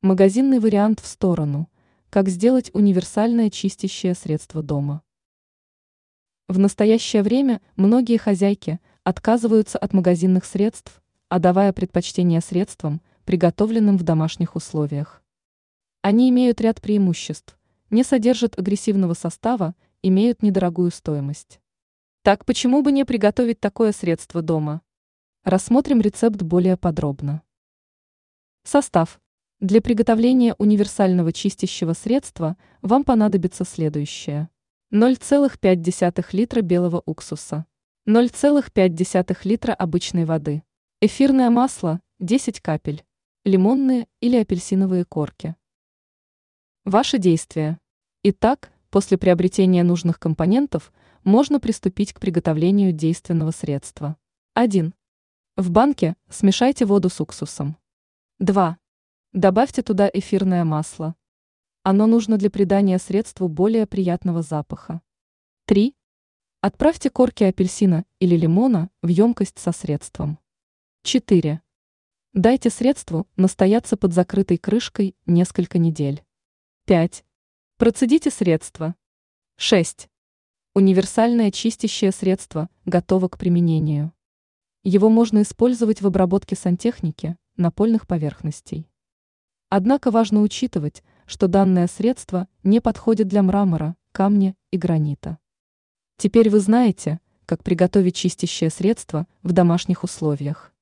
Магазинный вариант в сторону. Как сделать универсальное чистящее средство дома. В настоящее время многие хозяйки отказываются от магазинных средств, отдавая предпочтение средствам, приготовленным в домашних условиях. Они имеют ряд преимуществ, не содержат агрессивного состава, имеют недорогую стоимость. Так почему бы не приготовить такое средство дома? Рассмотрим рецепт более подробно. Состав. Для приготовления универсального чистящего средства вам понадобится следующее. 0,5 литра белого уксуса, 0,5 литра обычной воды, эфирное масло 10 капель, лимонные или апельсиновые корки. Ваши действия. Итак, после приобретения нужных компонентов можно приступить к приготовлению действенного средства. 1. В банке смешайте воду с уксусом. 2. Добавьте туда эфирное масло. Оно нужно для придания средству более приятного запаха. 3. Отправьте корки апельсина или лимона в емкость со средством. 4. Дайте средству настояться под закрытой крышкой несколько недель. 5. Процедите средство. 6. Универсальное чистящее средство готово к применению. Его можно использовать в обработке сантехники, напольных поверхностей. Однако важно учитывать, что данное средство не подходит для мрамора, камня и гранита. Теперь вы знаете, как приготовить чистящее средство в домашних условиях.